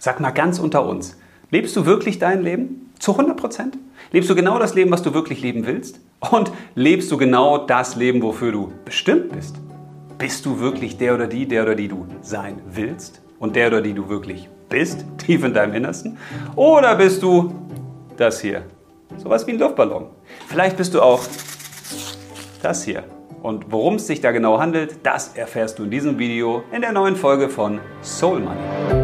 Sag mal ganz unter uns. Lebst du wirklich dein Leben? Zu 100 Prozent? Lebst du genau das Leben, was du wirklich leben willst? Und lebst du genau das Leben, wofür du bestimmt bist? Bist du wirklich der oder die, der oder die du sein willst? Und der oder die du wirklich bist, tief in deinem Innersten? Oder bist du das hier? Sowas wie ein Luftballon. Vielleicht bist du auch das hier. Und worum es sich da genau handelt, das erfährst du in diesem Video in der neuen Folge von Soul Money.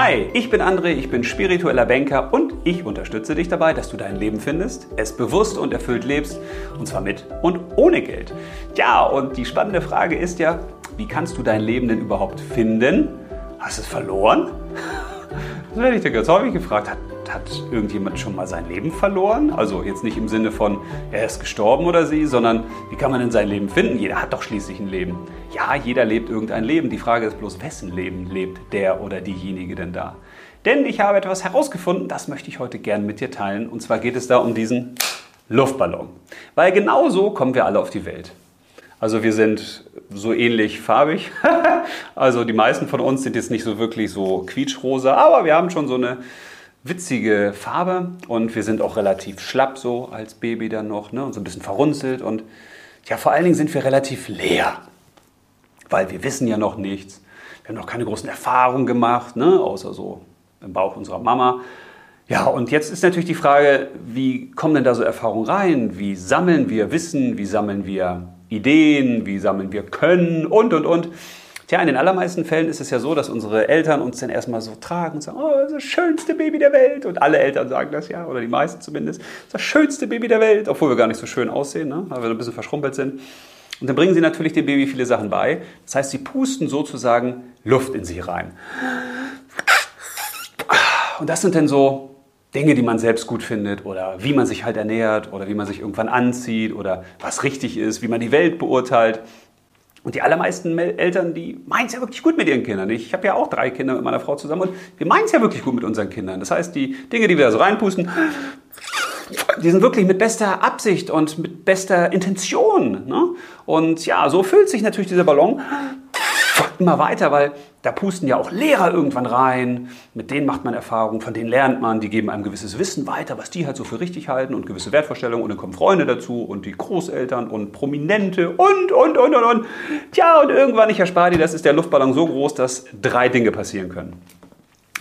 Hi, ich bin André, ich bin spiritueller Banker und ich unterstütze dich dabei, dass du dein Leben findest, es bewusst und erfüllt lebst und zwar mit und ohne Geld. Ja, und die spannende Frage ist ja, wie kannst du dein Leben denn überhaupt finden? Hast du es verloren? Das werde ich dir ganz häufig gefragt. Hat, irgendjemand schon mal sein Leben verloren? Also jetzt nicht im Sinne von, er ist gestorben oder sie, sondern wie kann man denn sein Leben finden? Jeder hat doch schließlich ein Leben. Ja, jeder lebt irgendein Leben. Die Frage ist bloß, wessen Leben lebt der oder diejenige denn da? Denn ich habe etwas herausgefunden, das möchte ich heute gern mit dir teilen. Und zwar geht es da um diesen Luftballon. Weil genau so kommen wir alle auf die Welt. Also wir sind so ähnlich farbig. also die meisten von uns sind jetzt nicht so wirklich so quietschrosa, aber wir haben schon so eine witzige Farbe und wir sind auch relativ schlapp so als Baby dann noch ne? und so ein bisschen verrunzelt und ja, vor allen Dingen sind wir relativ leer, weil wir wissen ja noch nichts. Wir haben noch keine großen Erfahrungen gemacht, ne? außer so im Bauch unserer Mama. Ja, und jetzt ist natürlich die Frage, wie kommen denn da so Erfahrungen rein? Wie sammeln wir Wissen? Wie sammeln wir Ideen, wie sammeln wir Können und, und, und. Tja, in den allermeisten Fällen ist es ja so, dass unsere Eltern uns dann erstmal so tragen und sagen, oh, das, schönste Baby der Welt. Und alle Eltern sagen das ja, oder die meisten zumindest, das schönste Baby der Welt, obwohl wir gar nicht so schön aussehen, ne? weil wir ein bisschen verschrumpelt sind. Und dann bringen sie natürlich dem Baby viele Sachen bei. Das heißt, sie pusten sozusagen Luft in sie rein. Und das sind dann so Dinge, die man selbst gut findet oder wie man sich halt ernährt oder wie man sich irgendwann anzieht oder was richtig ist, wie man die Welt beurteilt. Und die allermeisten Eltern, die meinen es ja wirklich gut mit ihren Kindern. Ich habe ja auch drei Kinder mit meiner Frau zusammen und wir meinen es ja wirklich gut mit unseren Kindern. Das heißt, die Dinge, die wir da so reinpusten, die sind wirklich mit bester Absicht und mit bester Intention. Ne? Und ja, so füllt sich natürlich dieser Ballon immer weiter, weil da pusten ja auch Lehrer irgendwann rein, mit denen macht man Erfahrungen, von denen lernt man, die geben einem gewisses Wissen weiter, was die halt so für richtig halten und gewisse Wertvorstellungen und dann kommen Freunde dazu und die Großeltern und Prominente und, und, und, und, und. Tja, und irgendwann, ich erspare dir, das ist der Luftballon so groß, dass drei Dinge passieren können.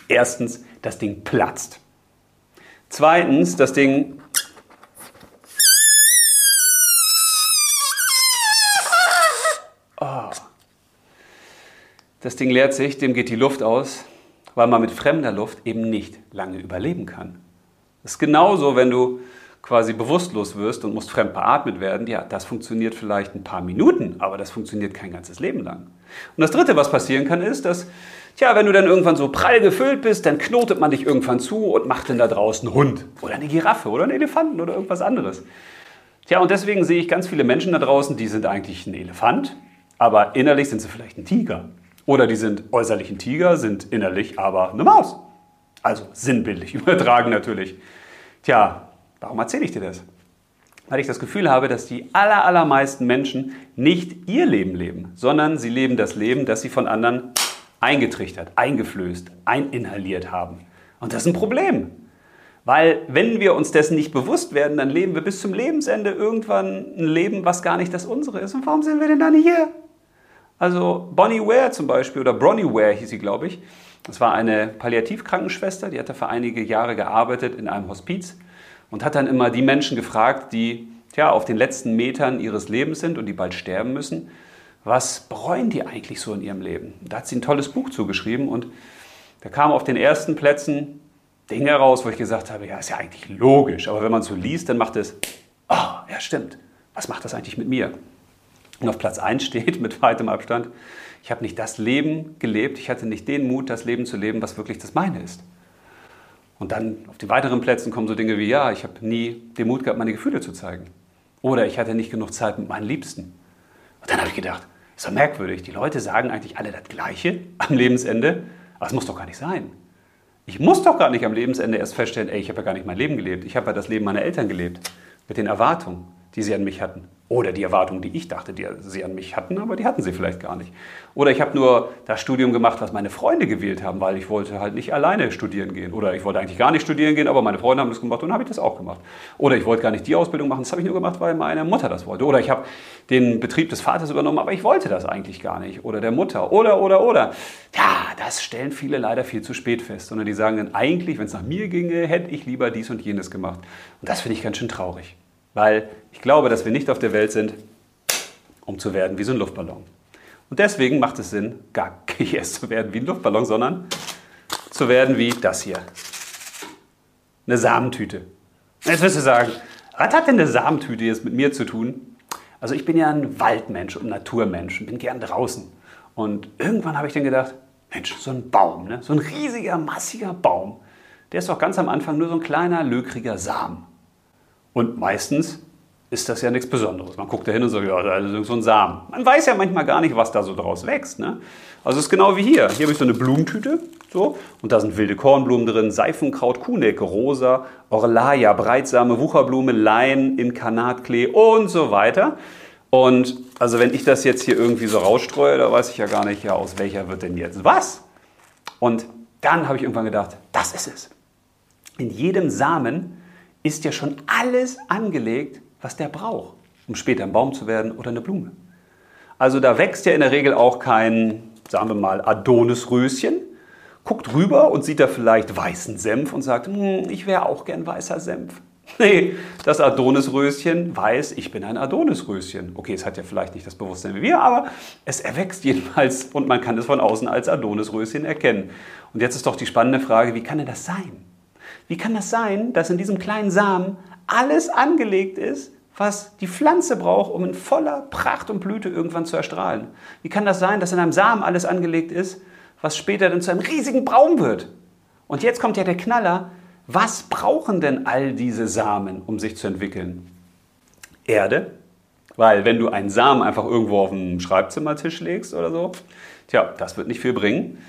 Erstens, das Ding platzt. Zweitens, das Ding Das Ding leert sich, dem geht die Luft aus, weil man mit fremder Luft eben nicht lange überleben kann. Das ist genauso, wenn du quasi bewusstlos wirst und musst fremd beatmet werden. Ja, das funktioniert vielleicht ein paar Minuten, aber das funktioniert kein ganzes Leben lang. Und das Dritte, was passieren kann, ist, dass, tja, wenn du dann irgendwann so prall gefüllt bist, dann knotet man dich irgendwann zu und macht dann da draußen einen Hund oder eine Giraffe oder einen Elefanten oder irgendwas anderes. Tja, und deswegen sehe ich ganz viele Menschen da draußen, die sind eigentlich ein Elefant, aber innerlich sind sie vielleicht ein Tiger. Oder die sind äußerlich ein Tiger, sind innerlich aber eine Maus. Also sinnbildlich übertragen natürlich. Tja, warum erzähle ich dir das? Weil ich das Gefühl habe, dass die aller, allermeisten Menschen nicht ihr Leben leben, sondern sie leben das Leben, das sie von anderen eingetrichtert, eingeflößt, eininhaliert haben. Und das ist ein Problem. Weil wenn wir uns dessen nicht bewusst werden, dann leben wir bis zum Lebensende irgendwann ein Leben, was gar nicht das unsere ist. Und warum sind wir denn dann hier? Also Bonnie Ware zum Beispiel, oder Bronnie Ware hieß sie, glaube ich. Das war eine Palliativkrankenschwester, die hatte für einige Jahre gearbeitet in einem Hospiz und hat dann immer die Menschen gefragt, die tja, auf den letzten Metern ihres Lebens sind und die bald sterben müssen, was bereuen die eigentlich so in ihrem Leben? Da hat sie ein tolles Buch zugeschrieben und da kamen auf den ersten Plätzen Dinge raus, wo ich gesagt habe, ja, ist ja eigentlich logisch, aber wenn man so liest, dann macht es, oh, ja stimmt, was macht das eigentlich mit mir? Und auf Platz 1 steht mit weitem Abstand, ich habe nicht das Leben gelebt, ich hatte nicht den Mut, das Leben zu leben, was wirklich das meine ist. Und dann auf den weiteren Plätzen kommen so Dinge wie, ja, ich habe nie den Mut gehabt, meine Gefühle zu zeigen. Oder ich hatte nicht genug Zeit mit meinen Liebsten. Und dann habe ich gedacht, ist doch merkwürdig, die Leute sagen eigentlich alle das Gleiche am Lebensende, aber es muss doch gar nicht sein. Ich muss doch gar nicht am Lebensende erst feststellen, ey, ich habe ja gar nicht mein Leben gelebt. Ich habe ja das Leben meiner Eltern gelebt, mit den Erwartungen, die sie an mich hatten Oder die Erwartungen, die ich dachte, die sie an mich hatten, aber die hatten sie vielleicht gar nicht. Oder ich habe nur das Studium gemacht, was meine Freunde gewählt haben, weil ich wollte halt nicht alleine studieren gehen. Oder ich wollte eigentlich gar nicht studieren gehen, aber meine Freunde haben das gemacht und habe ich das auch gemacht. Oder ich wollte gar nicht die Ausbildung machen, das habe ich nur gemacht, weil meine Mutter das wollte. Oder ich habe den Betrieb des Vaters übernommen, aber ich wollte das eigentlich gar nicht. Oder der Mutter. Oder, oder, oder. Ja, das stellen viele leider viel zu spät fest. Sondern die sagen dann eigentlich, wenn es nach mir ginge, hätte ich lieber dies und jenes gemacht. Und das finde ich ganz schön traurig. Weil ich glaube, dass wir nicht auf der Welt sind, um zu werden wie so ein Luftballon. Und deswegen macht es Sinn, gar nicht erst zu werden wie ein Luftballon, sondern zu werden wie das hier. Eine Samentüte. Jetzt wirst du sagen, was hat denn eine Samentüte jetzt mit mir zu tun? Also ich bin ja ein Waldmensch und Naturmensch und bin gern draußen. Und irgendwann habe ich dann gedacht, Mensch, so ein Baum, ne? so ein riesiger, massiger Baum, der ist doch ganz am Anfang nur so ein kleiner, lökriger Samen. Und meistens ist das ja nichts Besonderes. Man guckt da hin und sagt, ja, das ist so ein Samen. Man weiß ja manchmal gar nicht, was da so draus wächst. Ne? Also es ist genau wie hier. Hier habe ich so eine Blumentüte so, und da sind wilde Kornblumen drin, Seifenkraut, Kuhnecke, Rosa, Orlaja, Breitsame, Wucherblume, Lein, Inkarnatklee und so weiter. Und also wenn ich das jetzt hier irgendwie so rausstreue, da weiß ich ja gar nicht, ja, aus welcher wird denn jetzt was? Und dann habe ich irgendwann gedacht, das ist es. In jedem Samen ist ja schon alles angelegt, was der braucht, um später ein Baum zu werden oder eine Blume. Also da wächst ja in der Regel auch kein, sagen wir mal, Adonisröschen, guckt rüber und sieht da vielleicht weißen Senf und sagt, hm, ich wäre auch gern weißer Senf. Nee, das Adonisröschen weiß, ich bin ein Adonisröschen. Okay, es hat ja vielleicht nicht das Bewusstsein wie wir, aber es erwächst jedenfalls und man kann es von außen als Adonisröschen erkennen. Und jetzt ist doch die spannende Frage, wie kann denn das sein? Wie kann das sein, dass in diesem kleinen Samen alles angelegt ist, was die Pflanze braucht, um in voller Pracht und Blüte irgendwann zu erstrahlen? Wie kann das sein, dass in einem Samen alles angelegt ist, was später dann zu einem riesigen Baum wird? Und jetzt kommt ja der Knaller. Was brauchen denn all diese Samen, um sich zu entwickeln? Erde, weil wenn du einen Samen einfach irgendwo auf dem Schreibzimmertisch legst oder so, tja, das wird nicht viel bringen.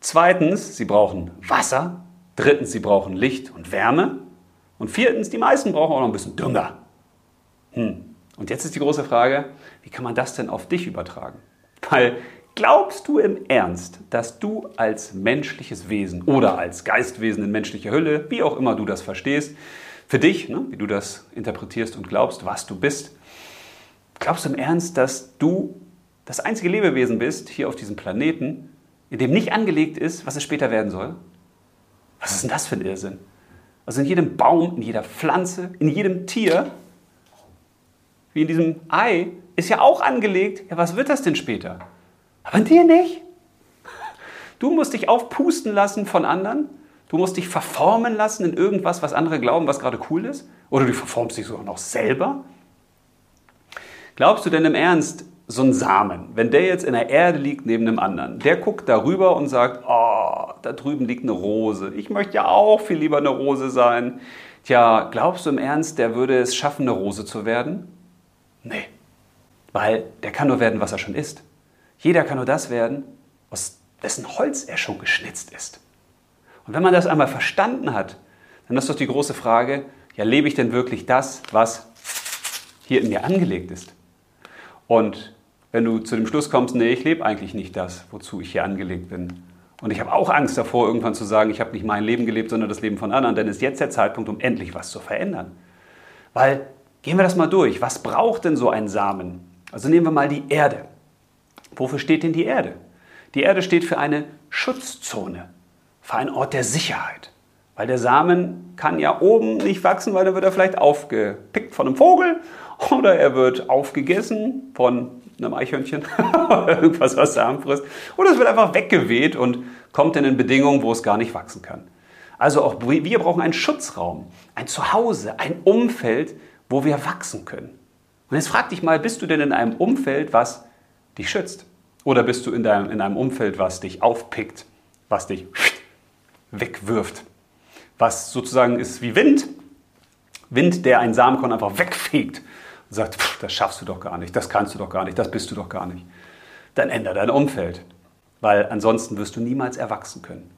Zweitens, sie brauchen Wasser, Drittens, sie brauchen Licht und Wärme. Und viertens, die meisten brauchen auch noch ein bisschen Dünger. Hm. Und jetzt ist die große Frage, wie kann man das denn auf dich übertragen? Weil glaubst du im Ernst, dass du als menschliches Wesen oder als Geistwesen in menschlicher Hülle, wie auch immer du das verstehst, für dich, ne, wie du das interpretierst und glaubst, was du bist, glaubst du im Ernst, dass du das einzige Lebewesen bist hier auf diesem Planeten, in dem nicht angelegt ist, was es später werden soll? Was ist denn das für ein Irrsinn? Also in jedem Baum, in jeder Pflanze, in jedem Tier, wie in diesem Ei, ist ja auch angelegt, ja, was wird das denn später? Aber in dir nicht. Du musst dich aufpusten lassen von anderen. Du musst dich verformen lassen in irgendwas, was andere glauben, was gerade cool ist. Oder du verformst dich sogar noch selber. Glaubst du denn im Ernst, so ein Samen, wenn der jetzt in der Erde liegt neben einem anderen, der guckt darüber und sagt, oh, da drüben liegt eine Rose. Ich möchte ja auch viel lieber eine Rose sein. Tja, glaubst du im Ernst, der würde es schaffen, eine Rose zu werden? Nee. Weil der kann nur werden, was er schon ist. Jeder kann nur das werden, aus dessen Holz er schon geschnitzt ist. Und wenn man das einmal verstanden hat, dann ist doch die große Frage, ja, lebe ich denn wirklich das, was hier in mir angelegt ist? Und wenn du zu dem Schluss kommst, nee, ich lebe eigentlich nicht das, wozu ich hier angelegt bin. Und ich habe auch Angst davor, irgendwann zu sagen, ich habe nicht mein Leben gelebt, sondern das Leben von anderen, dann ist jetzt der Zeitpunkt, um endlich was zu verändern. Weil, gehen wir das mal durch, was braucht denn so ein Samen? Also nehmen wir mal die Erde. Wofür steht denn die Erde? Die Erde steht für eine Schutzzone, für einen Ort der Sicherheit. Weil der Samen kann ja oben nicht wachsen, weil dann wird er vielleicht aufgepickt von einem Vogel oder er wird aufgegessen von einem Eichhörnchen irgendwas, was Samen frisst. Oder es wird einfach weggeweht und kommt in Bedingungen, wo es gar nicht wachsen kann. Also auch wir brauchen einen Schutzraum, ein Zuhause, ein Umfeld, wo wir wachsen können. Und jetzt frag dich mal, bist du denn in einem Umfeld, was dich schützt? Oder bist du in, deinem, in einem Umfeld, was dich aufpickt, was dich wegwirft? Was sozusagen ist wie Wind. Wind, der einen Samenkorn einfach wegfegt und sagt, pff, das schaffst du doch gar nicht, das kannst du doch gar nicht, das bist du doch gar nicht, dann ändere dein Umfeld. Weil ansonsten wirst du niemals erwachsen können.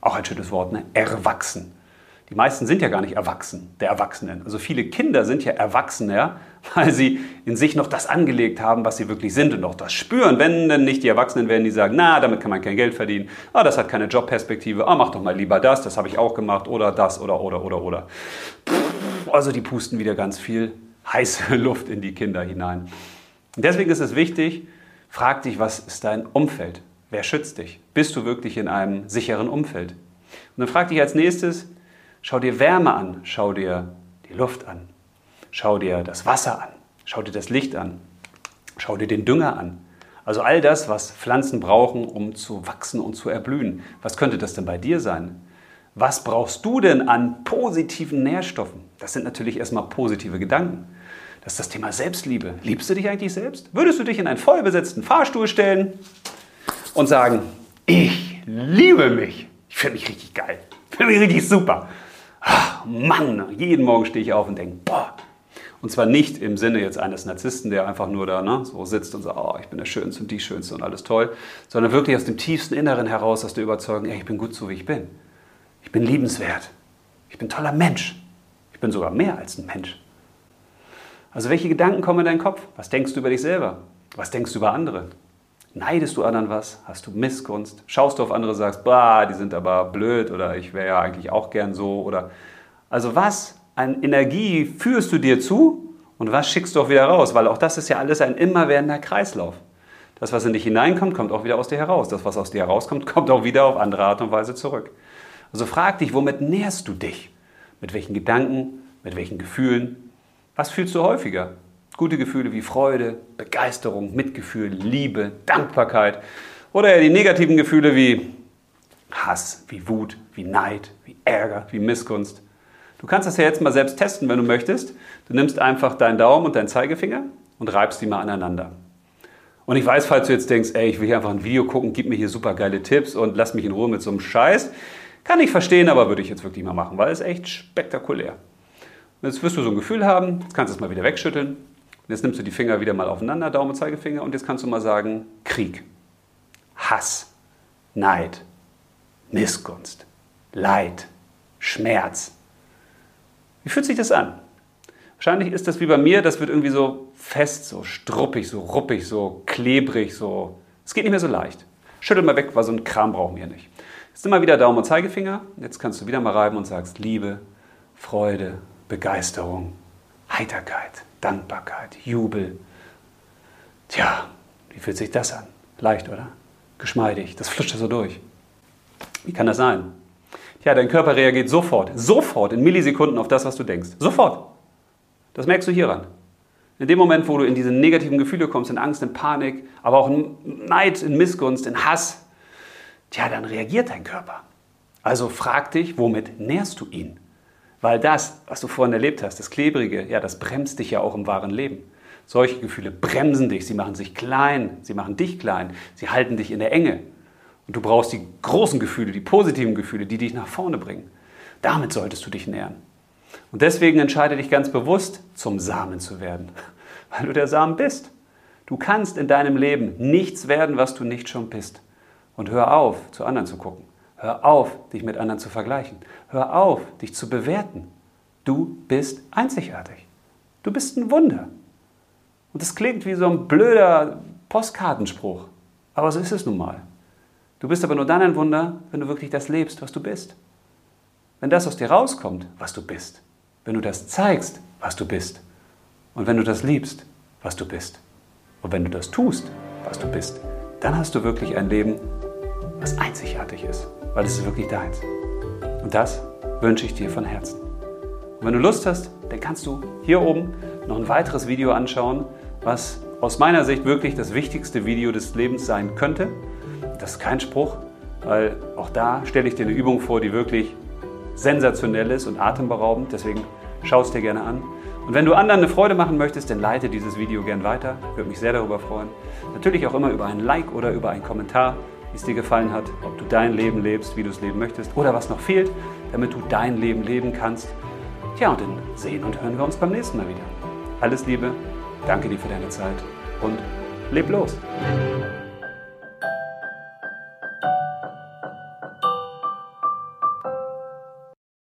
Auch ein schönes Wort, ne? Erwachsen. Die meisten sind ja gar nicht erwachsen, der Erwachsenen. Also viele Kinder sind ja Erwachsener, weil sie in sich noch das angelegt haben, was sie wirklich sind und auch das spüren. Wenn denn nicht die Erwachsenen werden, die sagen, na, damit kann man kein Geld verdienen, ah, das hat keine Jobperspektive, ah, mach doch mal lieber das, das habe ich auch gemacht oder das oder oder oder oder. Also die pusten wieder ganz viel heiße Luft in die Kinder hinein. Und deswegen ist es wichtig, frag dich, was ist dein Umfeld? Wer schützt dich? Bist du wirklich in einem sicheren Umfeld? Und dann frag dich als nächstes, Schau dir Wärme an, schau dir die Luft an, schau dir das Wasser an, schau dir das Licht an, schau dir den Dünger an. Also all das, was Pflanzen brauchen, um zu wachsen und zu erblühen. Was könnte das denn bei dir sein? Was brauchst du denn an positiven Nährstoffen? Das sind natürlich erstmal positive Gedanken. Das ist das Thema Selbstliebe. Liebst du dich eigentlich selbst? Würdest du dich in einen vollbesetzten Fahrstuhl stellen und sagen, ich liebe mich. Ich finde mich richtig geil. Ich finde mich richtig super. Ach, Mann, jeden Morgen stehe ich auf und denke, boah. Und zwar nicht im Sinne jetzt eines Narzissten, der einfach nur da ne, so sitzt und sagt, oh, ich bin der Schönste und die Schönste und alles toll, sondern wirklich aus dem tiefsten Inneren heraus, aus der Überzeugung, ey, ich bin gut so, wie ich bin. Ich bin liebenswert. Ich bin ein toller Mensch. Ich bin sogar mehr als ein Mensch. Also welche Gedanken kommen in deinen Kopf? Was denkst du über dich selber? Was denkst du über andere? Neidest du anderen was? Hast du Missgunst? Schaust du auf andere, sagst, bah, die sind aber blöd oder ich wäre ja eigentlich auch gern so oder also was an Energie führst du dir zu und was schickst du auch wieder raus? Weil auch das ist ja alles ein immerwährender Kreislauf. Das, was in dich hineinkommt, kommt auch wieder aus dir heraus. Das, was aus dir herauskommt, kommt auch wieder auf andere Art und Weise zurück. Also frag dich, womit nährst du dich? Mit welchen Gedanken? Mit welchen Gefühlen? Was fühlst du häufiger? Gute Gefühle wie Freude, Begeisterung, Mitgefühl, Liebe, Dankbarkeit oder eher die negativen Gefühle wie Hass, wie Wut, wie Neid, wie Ärger, wie Missgunst. Du kannst das ja jetzt mal selbst testen, wenn du möchtest. Du nimmst einfach deinen Daumen und deinen Zeigefinger und reibst die mal aneinander. Und ich weiß, falls du jetzt denkst, ey, ich will hier einfach ein Video gucken, gib mir hier super geile Tipps und lass mich in Ruhe mit so einem Scheiß. Kann ich verstehen, aber würde ich jetzt wirklich mal machen, weil es echt spektakulär. Jetzt wirst du so ein Gefühl haben, jetzt kannst du es mal wieder wegschütteln und jetzt nimmst du die Finger wieder mal aufeinander, Daumen und Zeigefinger, und jetzt kannst du mal sagen, Krieg, Hass, Neid, Missgunst, Leid, Schmerz. Wie fühlt sich das an? Wahrscheinlich ist das wie bei mir, das wird irgendwie so fest, so struppig, so ruppig, so klebrig, so. Es geht nicht mehr so leicht. Schüttel mal weg, weil so ein Kram brauchen wir nicht. Jetzt immer wieder Daumen und Zeigefinger. Jetzt kannst du wieder mal reiben und sagst Liebe, Freude, Begeisterung, Heiterkeit. Dankbarkeit, Jubel. Tja, wie fühlt sich das an? Leicht, oder? Geschmeidig, das flutscht so durch. Wie kann das sein? Tja, dein Körper reagiert sofort, sofort in Millisekunden auf das, was du denkst. Sofort. Das merkst du hieran. In dem Moment, wo du in diese negativen Gefühle kommst, in Angst, in Panik, aber auch in Neid, in Missgunst, in Hass, tja, dann reagiert dein Körper. Also frag dich, womit nährst du ihn? Weil das, was du vorhin erlebt hast, das Klebrige, ja, das bremst dich ja auch im wahren Leben. Solche Gefühle bremsen dich, sie machen sich klein, sie machen dich klein, sie halten dich in der Enge. Und du brauchst die großen Gefühle, die positiven Gefühle, die dich nach vorne bringen. Damit solltest du dich nähern. Und deswegen entscheide dich ganz bewusst, zum Samen zu werden, weil du der Samen bist. Du kannst in deinem Leben nichts werden, was du nicht schon bist. Und hör auf, zu anderen zu gucken. Hör auf, dich mit anderen zu vergleichen. Hör auf, dich zu bewerten. Du bist einzigartig. Du bist ein Wunder. Und das klingt wie so ein blöder Postkartenspruch. Aber so ist es nun mal. Du bist aber nur dann ein Wunder, wenn du wirklich das lebst, was du bist. Wenn das aus dir rauskommt, was du bist. Wenn du das zeigst, was du bist. Und wenn du das liebst, was du bist. Und wenn du das tust, was du bist, dann hast du wirklich ein Leben, was einzigartig ist weil es ist wirklich deins. Und das wünsche ich dir von Herzen. Und wenn du Lust hast, dann kannst du hier oben noch ein weiteres Video anschauen, was aus meiner Sicht wirklich das wichtigste Video des Lebens sein könnte. Das ist kein Spruch, weil auch da stelle ich dir eine Übung vor, die wirklich sensationell ist und atemberaubend. Deswegen schau es dir gerne an. Und wenn du anderen eine Freude machen möchtest, dann leite dieses Video gern weiter. Ich würde mich sehr darüber freuen. Natürlich auch immer über ein Like oder über einen Kommentar wie es dir gefallen hat, ob du dein Leben lebst, wie du es leben möchtest oder was noch fehlt, damit du dein Leben leben kannst. Tja, und dann sehen und hören wir uns beim nächsten Mal wieder. Alles Liebe, danke dir für deine Zeit und leb los!